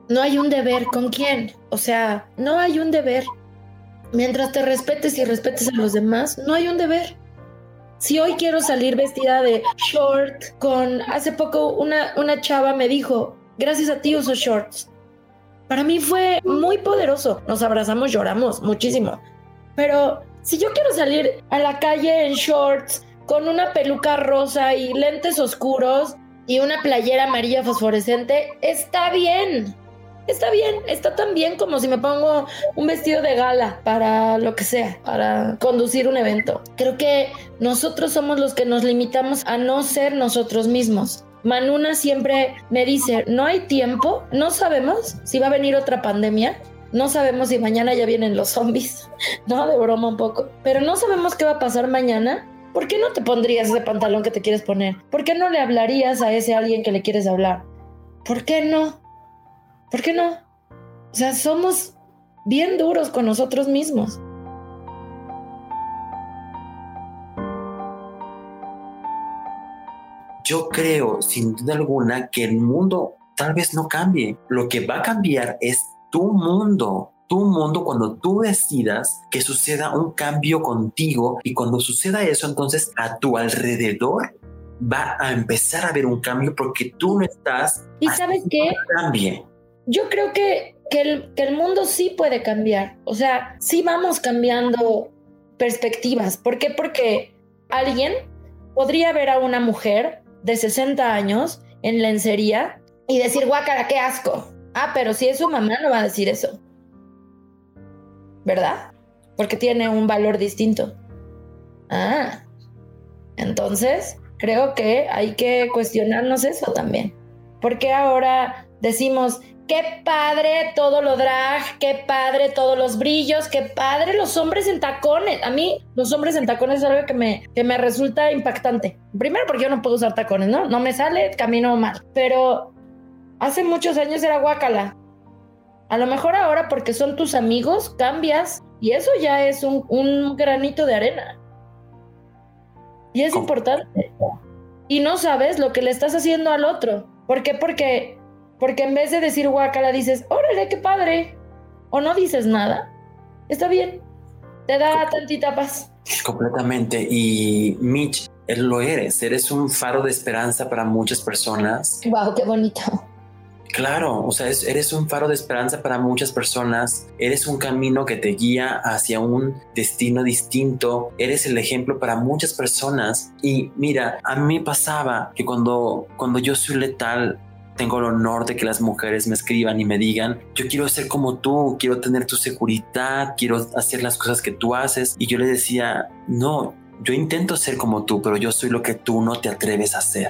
No hay un deber con quién. O sea, no hay un deber. Mientras te respetes y respetes a los demás, no hay un deber. Si hoy quiero salir vestida de short, con hace poco una, una chava me dijo, gracias a ti uso shorts. Para mí fue muy poderoso. Nos abrazamos, lloramos muchísimo. Pero si yo quiero salir a la calle en shorts, con una peluca rosa y lentes oscuros, y una playera amarilla fosforescente, está bien. Está bien, está tan bien como si me pongo un vestido de gala para lo que sea, para conducir un evento. Creo que nosotros somos los que nos limitamos a no ser nosotros mismos. Manuna siempre me dice, no hay tiempo, no sabemos si va a venir otra pandemia, no sabemos si mañana ya vienen los zombies, no, de broma un poco, pero no sabemos qué va a pasar mañana. ¿Por qué no te pondrías ese pantalón que te quieres poner? ¿Por qué no le hablarías a ese alguien que le quieres hablar? ¿Por qué no? ¿Por qué no? O sea, somos bien duros con nosotros mismos. Yo creo, sin duda alguna, que el mundo tal vez no cambie. Lo que va a cambiar es tu mundo. Tu mundo cuando tú decidas que suceda un cambio contigo y cuando suceda eso, entonces a tu alrededor va a empezar a haber un cambio porque tú no estás. ¿Y sabes qué? Cambie. Yo creo que, que, el, que el mundo sí puede cambiar. O sea, sí vamos cambiando perspectivas. ¿Por qué? Porque alguien podría ver a una mujer de 60 años en lencería y decir, guácara, qué asco. Ah, pero si es su mamá no va a decir eso. ¿Verdad? Porque tiene un valor distinto. Ah. Entonces, creo que hay que cuestionarnos eso también. Porque ahora decimos, qué padre todo lo drag, qué padre todos los brillos, qué padre los hombres en tacones. A mí los hombres en tacones es algo que me, que me resulta impactante. Primero porque yo no puedo usar tacones, ¿no? No me sale, camino mal. Pero hace muchos años era guacala. A lo mejor ahora porque son tus amigos cambias y eso ya es un, un granito de arena. Y es importante. Y no sabes lo que le estás haciendo al otro. ¿Por qué? Porque porque en vez de decir guacala, dices, órale, qué padre. O no dices nada. Está bien. Te da tantita paz. Completamente. Y Mitch, lo eres. Eres un faro de esperanza para muchas personas. Wow, qué bonito. Claro, o sea, eres un faro de esperanza para muchas personas, eres un camino que te guía hacia un destino distinto, eres el ejemplo para muchas personas. Y mira, a mí pasaba que cuando, cuando yo soy letal, tengo el honor de que las mujeres me escriban y me digan, yo quiero ser como tú, quiero tener tu seguridad, quiero hacer las cosas que tú haces. Y yo le decía, no, yo intento ser como tú, pero yo soy lo que tú no te atreves a hacer.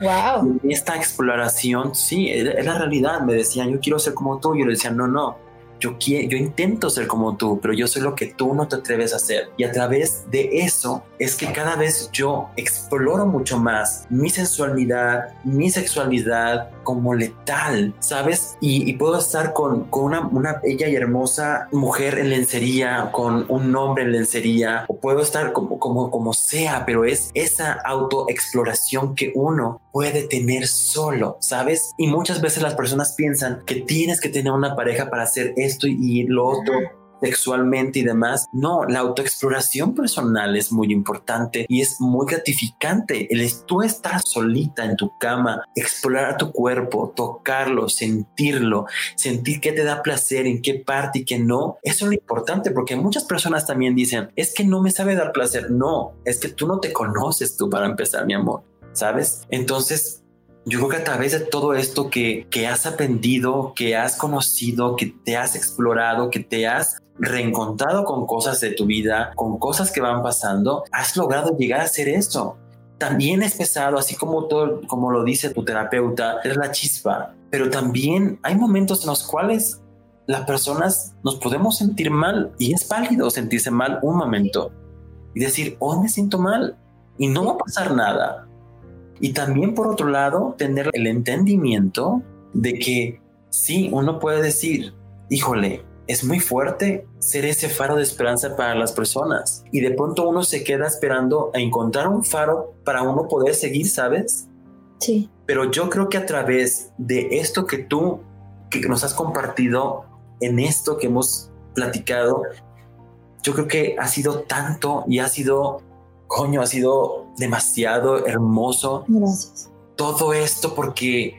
Wow. esta exploración, sí, es la realidad. Me decían, yo quiero ser como tú. Yo le decía, no, no, yo, quiero, yo intento ser como tú, pero yo soy lo que tú no te atreves a hacer. Y a través de eso es que cada vez yo exploro mucho más mi sensualidad, mi sexualidad como letal, ¿sabes? Y, puedo estar con, con una, una, bella y hermosa mujer en lencería, con un hombre en lencería, o puedo estar como, como, como sea, pero es esa autoexploración que uno puede tener solo, ¿sabes? Y muchas veces las personas piensan que tienes que tener una pareja para hacer esto y lo otro sexualmente y demás. No, la autoexploración personal es muy importante y es muy gratificante. El tú estar solita en tu cama, explorar tu cuerpo, tocarlo, sentirlo, sentir qué te da placer, en qué parte y qué no. Eso es lo importante porque muchas personas también dicen, es que no me sabe dar placer. No, es que tú no te conoces tú para empezar, mi amor. ¿Sabes? Entonces, yo creo que a través de todo esto que, que has aprendido, que has conocido, que te has explorado, que te has reencontrado con cosas de tu vida, con cosas que van pasando, has logrado llegar a hacer esto. También es pesado, así como todo, como lo dice tu terapeuta, es la chispa, pero también hay momentos en los cuales las personas nos podemos sentir mal y es válido sentirse mal un momento y decir, oh, me siento mal y no va a pasar nada. Y también por otro lado, tener el entendimiento de que sí, uno puede decir, híjole, es muy fuerte ser ese faro de esperanza para las personas. Y de pronto uno se queda esperando a encontrar un faro para uno poder seguir, ¿sabes? Sí. Pero yo creo que a través de esto que tú que nos has compartido en esto que hemos platicado, yo creo que ha sido tanto y ha sido, coño, ha sido demasiado hermoso. Gracias. Todo esto porque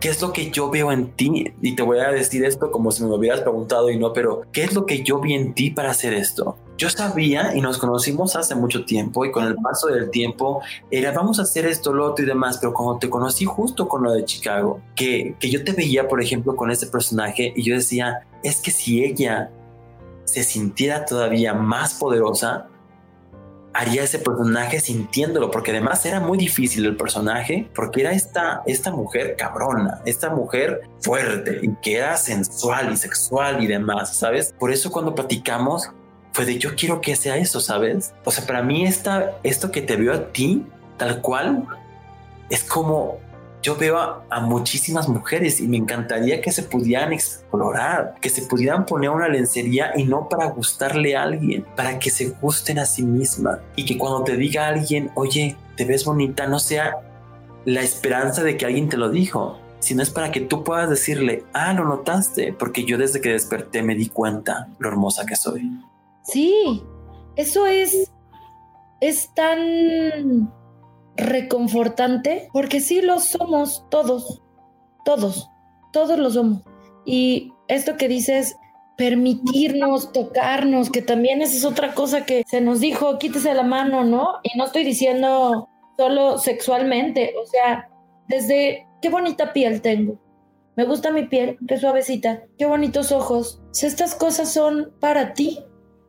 ¿Qué es lo que yo veo en ti? Y te voy a decir esto como si me lo hubieras preguntado y no, pero ¿qué es lo que yo vi en ti para hacer esto? Yo sabía y nos conocimos hace mucho tiempo y con el paso del tiempo era vamos a hacer esto, lo otro y demás, pero cuando te conocí justo con lo de Chicago, que, que yo te veía, por ejemplo, con ese personaje y yo decía, es que si ella se sintiera todavía más poderosa, haría ese personaje sintiéndolo, porque además era muy difícil el personaje, porque era esta, esta mujer cabrona, esta mujer fuerte y que era sensual y sexual y demás, ¿sabes? Por eso cuando platicamos fue de yo quiero que sea eso, ¿sabes? O sea, para mí esta, esto que te veo a ti, tal cual, es como yo veo a, muchísimas mujeres y me encantaría que se pudieran explorar, que se pudieran poner una lencería y no para gustarle a alguien, para que se gusten a sí misma y que cuando te diga alguien, oye, te ves bonita, no sea la esperanza de que alguien te lo dijo, sino es para que tú puedas decirle, ah, lo notaste, porque yo desde que desperté me di cuenta lo hermosa que soy. Sí, eso es, es tan reconfortante, porque sí lo somos todos, todos, todos lo somos. Y esto que dices, permitirnos tocarnos, que también esa es otra cosa que se nos dijo, quítese la mano, ¿no? Y no estoy diciendo solo sexualmente, o sea, desde qué bonita piel tengo. Me gusta mi piel, qué suavecita, qué bonitos ojos. Si estas cosas son para ti,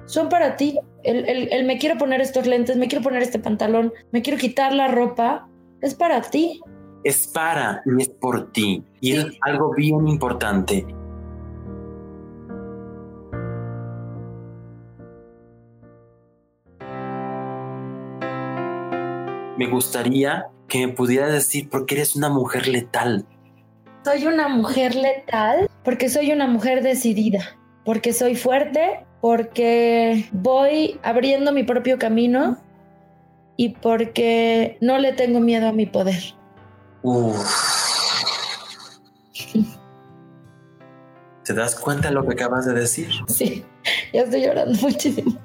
son para ti. El, me quiero poner estos lentes, me quiero poner este pantalón, me quiero quitar la ropa, es para ti. Es para y es por ti. Y es algo bien importante. Me gustaría que me pudieras decir por qué eres una mujer letal. Soy una mujer letal porque soy una mujer decidida, porque soy fuerte, porque voy abriendo mi propio camino y porque no le tengo miedo a mi poder. ¿Te das cuenta de lo que acabas de decir? Sí, ya estoy llorando muchísimo.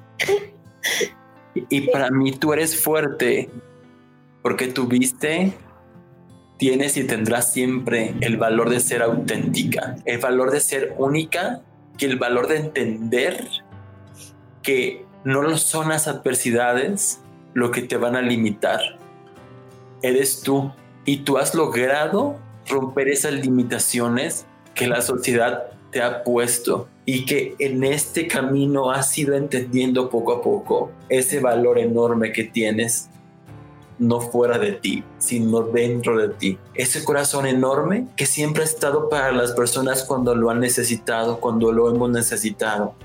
Y para mí tú eres fuerte porque tuviste, tienes y tendrás siempre el valor de ser auténtica, el valor de ser única y el valor de entender que no son las adversidades lo que te van a limitar. Eres tú y tú has logrado romper esas limitaciones que la sociedad te ha puesto y que en este camino has ido entendiendo poco a poco ese valor enorme que tienes, no fuera de ti, sino dentro de ti. Ese corazón enorme que siempre ha estado para las personas cuando lo han necesitado, cuando lo hemos necesitado,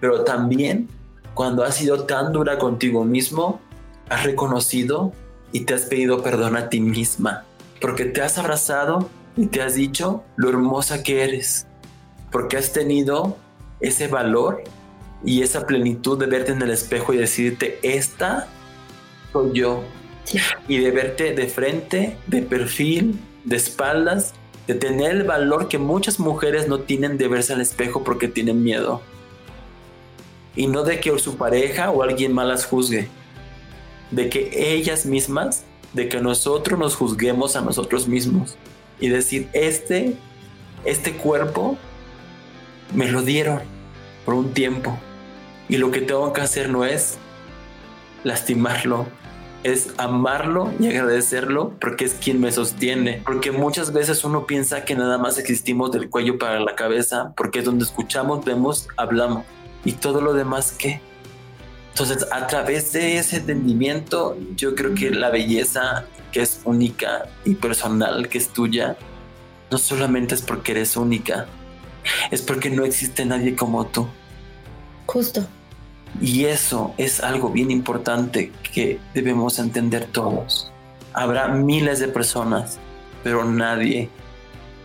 pero también cuando has sido tan dura contigo mismo, has reconocido y te has pedido perdón a ti misma, porque te has abrazado y te has dicho lo hermosa que eres, porque has tenido ese valor y esa plenitud de verte en el espejo y decirte, esta soy yo. Y de verte de frente, de perfil, de espaldas, de tener el valor que muchas mujeres no tienen de verse al espejo porque tienen miedo y no de que su pareja o alguien más las juzgue, de que ellas mismas, de que nosotros nos juzguemos a nosotros mismos y decir, este, este cuerpo me lo dieron por un tiempo y lo que tengo que hacer no es lastimarlo, es amarlo y agradecerlo porque es quien me sostiene. Porque muchas veces uno piensa que nada más existimos del cuello para la cabeza, porque es donde escuchamos, vemos, hablamos y todo lo demás qué. Entonces, a través de ese entendimiento, yo creo que la belleza que es única y personal, que es tuya, no solamente es porque eres única, es porque no existe nadie como tú. Justo. Y eso es algo bien importante que debemos entender todos. Habrá miles de personas, pero nadie,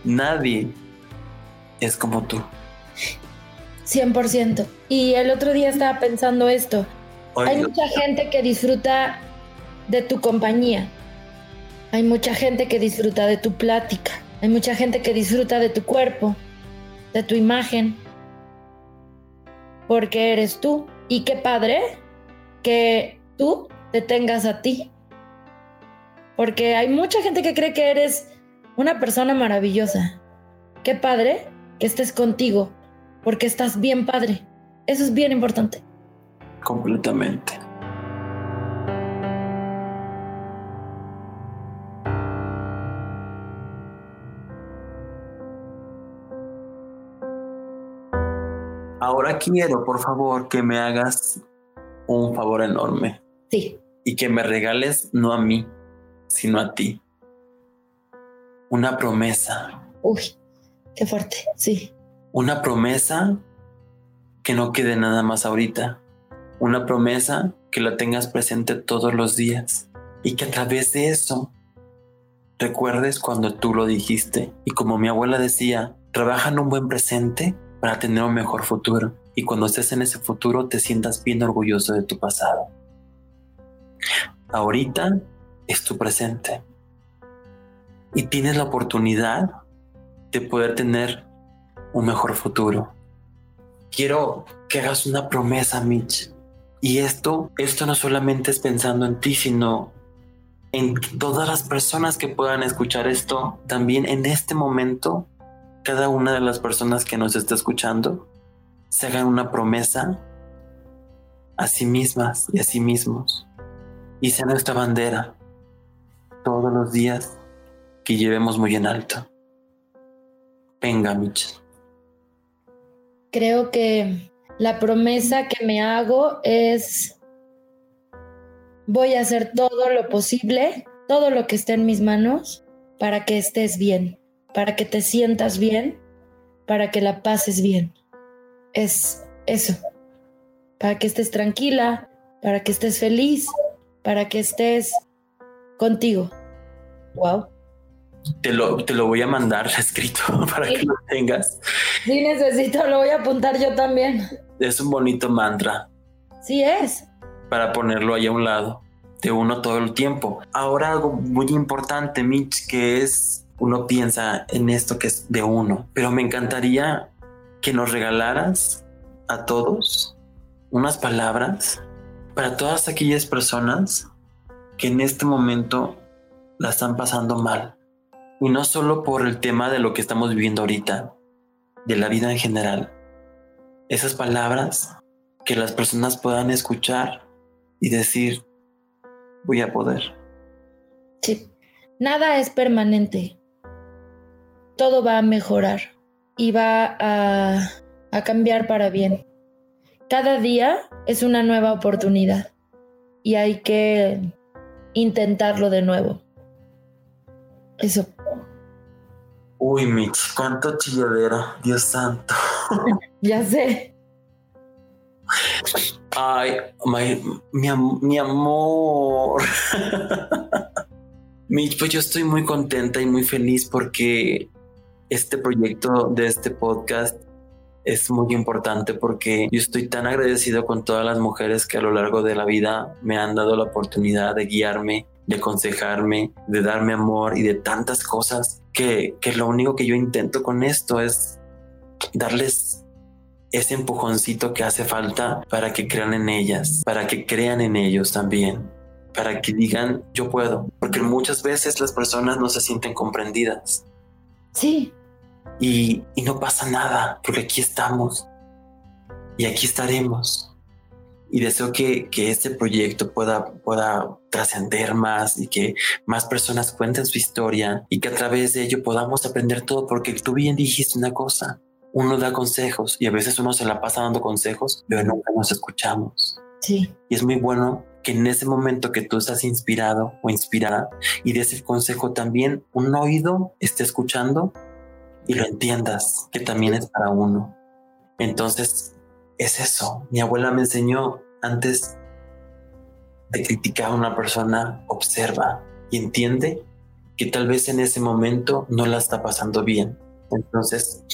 nadie es como tú. 100%. Y el otro día estaba pensando esto. Hay mucha gente que disfruta de tu compañía. Hay mucha gente que disfruta de tu plática. Hay mucha gente que disfruta de tu cuerpo, de tu imagen. Porque eres tú. Y qué padre que tú te tengas a ti. Porque hay mucha gente que cree que eres una persona maravillosa. Qué padre que estés contigo, porque estás bien padre. Eso es bien importante. Completamente. Ahora quiero, por favor, que me hagas un favor enorme. Sí. Y que me regales no a mí, sino a ti. Una promesa. Uy, qué fuerte, sí. Una promesa que no quede nada más ahorita. Una promesa que la tengas presente todos los días y que a través de eso recuerdes cuando tú lo dijiste. Y como mi abuela decía, trabaja en un buen presente para tener un mejor futuro. Y cuando estés en ese futuro te sientas bien orgulloso de tu pasado. Ahorita es tu presente. Y tienes la oportunidad de poder tener un mejor futuro. Quiero que hagas una promesa, Mitch. Y esto, esto no solamente es pensando en ti, sino en todas las personas que puedan escuchar esto, también en este momento, cada una de las personas que nos está escuchando, se hagan una promesa a sí mismas y a sí mismos. Y sea nuestra bandera todos los días que llevemos muy en alto. Venga, Mitch. Creo que la promesa que me hago es voy a hacer todo lo posible, todo lo que esté en mis manos para que estés bien, para que te sientas bien, para que la pases bien. Es eso, para que estés tranquila, para que estés feliz, para que estés contigo. Wow. Te lo, te lo voy a mandar escrito para que lo tengas. Sí, necesito, lo voy a apuntar yo también. Es un bonito mantra. Sí es para ponerlo ahí a un lado de uno todo el tiempo. Ahora algo muy importante, Mitch, que es uno piensa en esto que es de uno, pero me encantaría que nos regalaras a todos unas palabras para todas aquellas personas que en este momento la están pasando mal. Y no solo por el tema de lo que estamos viviendo ahorita, de la vida en general. Esas palabras que las personas puedan escuchar y decir, voy a poder. Sí, nada es permanente. Todo va a mejorar y va a, a cambiar para bien. Cada día es una nueva oportunidad y hay que intentarlo de nuevo. Eso. Uy, Mitch, cuánto chilladero, Dios santo. ya sé. Ay, mi, mi amor. Mitch, pues yo estoy muy contenta y muy feliz porque este proyecto de este podcast es muy importante porque yo estoy tan agradecido con todas las mujeres que a lo largo de la vida me han dado la oportunidad de guiarme, de aconsejarme, de darme amor y de tantas cosas que, que lo único que yo intento con esto es darles ese empujoncito que hace falta para que crean en ellas, para que crean en ellos también, para que digan yo puedo, porque muchas veces las personas no se sienten comprendidas. Sí. Y, y no pasa nada, porque aquí estamos y aquí estaremos. Y deseo que, que este proyecto pueda, pueda trascender más y que más personas cuenten su historia y que a través de ello podamos aprender todo, porque tú bien dijiste una cosa, uno da consejos y a veces uno se la pasa dando consejos, pero nunca nos escuchamos. Sí. Y es muy bueno que en ese momento que tú estás inspirado o inspirada y des el consejo también, un oído esté escuchando y lo entiendas, que también es para uno. Entonces, es eso. Mi abuela me enseñó antes de criticar a una persona, observa y entiende que tal vez en ese momento no la está pasando bien. Entonces,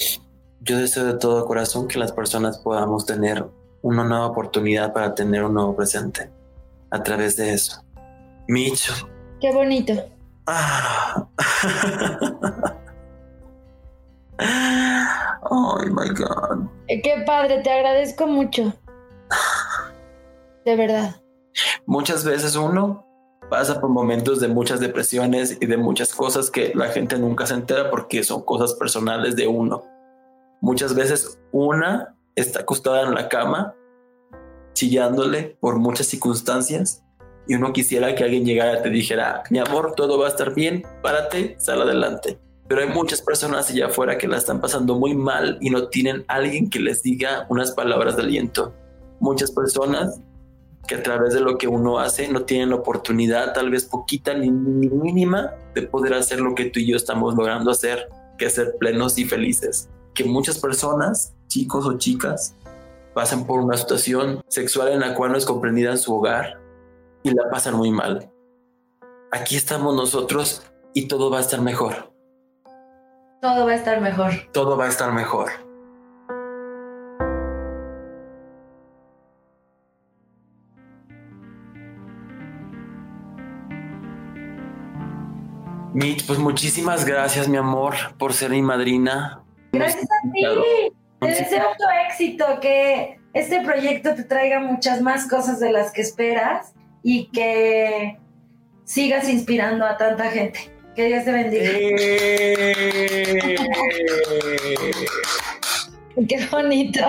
yo deseo de todo corazón que las personas podamos tener una nueva oportunidad para tener un nuevo presente a través de eso. Micho. Qué bonito. Ah. oh my God. Qué padre, te agradezco mucho. De verdad. Muchas veces uno pasa por momentos de muchas depresiones y de muchas cosas que la gente nunca se entera porque son cosas personales de uno. Muchas veces una está acostada en la cama, chillándole por muchas circunstancias, y uno quisiera que alguien llegara y te dijera, mi amor, todo va a estar bien, párate, sal adelante. Pero hay muchas personas allá afuera que la están pasando muy mal y no tienen alguien que les diga unas palabras de aliento. Muchas personas que a través de lo que uno hace no tienen la oportunidad, tal vez poquita ni, ni mínima, de poder hacer lo que tú y yo estamos logrando hacer, que es ser plenos y felices. Que muchas personas, chicos o chicas, pasan por una situación sexual en la cual no es comprendida en su hogar y la pasan muy mal. Aquí estamos nosotros y todo va a estar mejor. Todo va a estar mejor. Todo va a estar mejor. Mitch, pues muchísimas gracias, mi amor, por ser mi madrina. Gracias a ti. Te deseo tu éxito, que este proyecto te traiga muchas más cosas de las que esperas y que sigas inspirando a tanta gente. Que Dios te bendiga. ¡Eh! Qué bonito.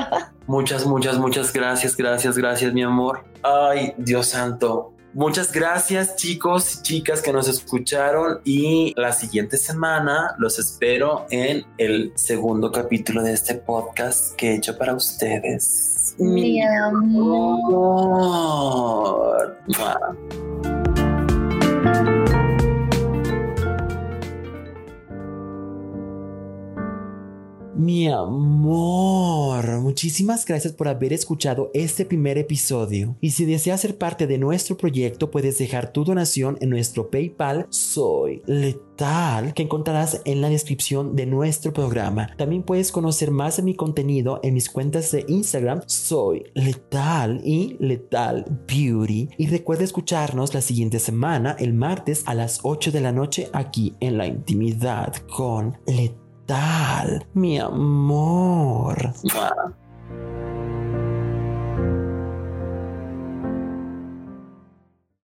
Muchas, muchas, muchas gracias, gracias, gracias, mi amor. Ay, Dios santo. Muchas gracias chicos y chicas que nos escucharon y la siguiente semana los espero en el segundo capítulo de este podcast que he hecho para ustedes. Mi amor. Mi amor, muchísimas gracias por haber escuchado este primer episodio. Y si deseas ser parte de nuestro proyecto, puedes dejar tu donación en nuestro PayPal Soy Letal, que encontrarás en la descripción de nuestro programa. También puedes conocer más de mi contenido en mis cuentas de Instagram Soy Letal y Letal Beauty. Y recuerda escucharnos la siguiente semana, el martes a las 8 de la noche, aquí en la intimidad con Letal tal, mi amor?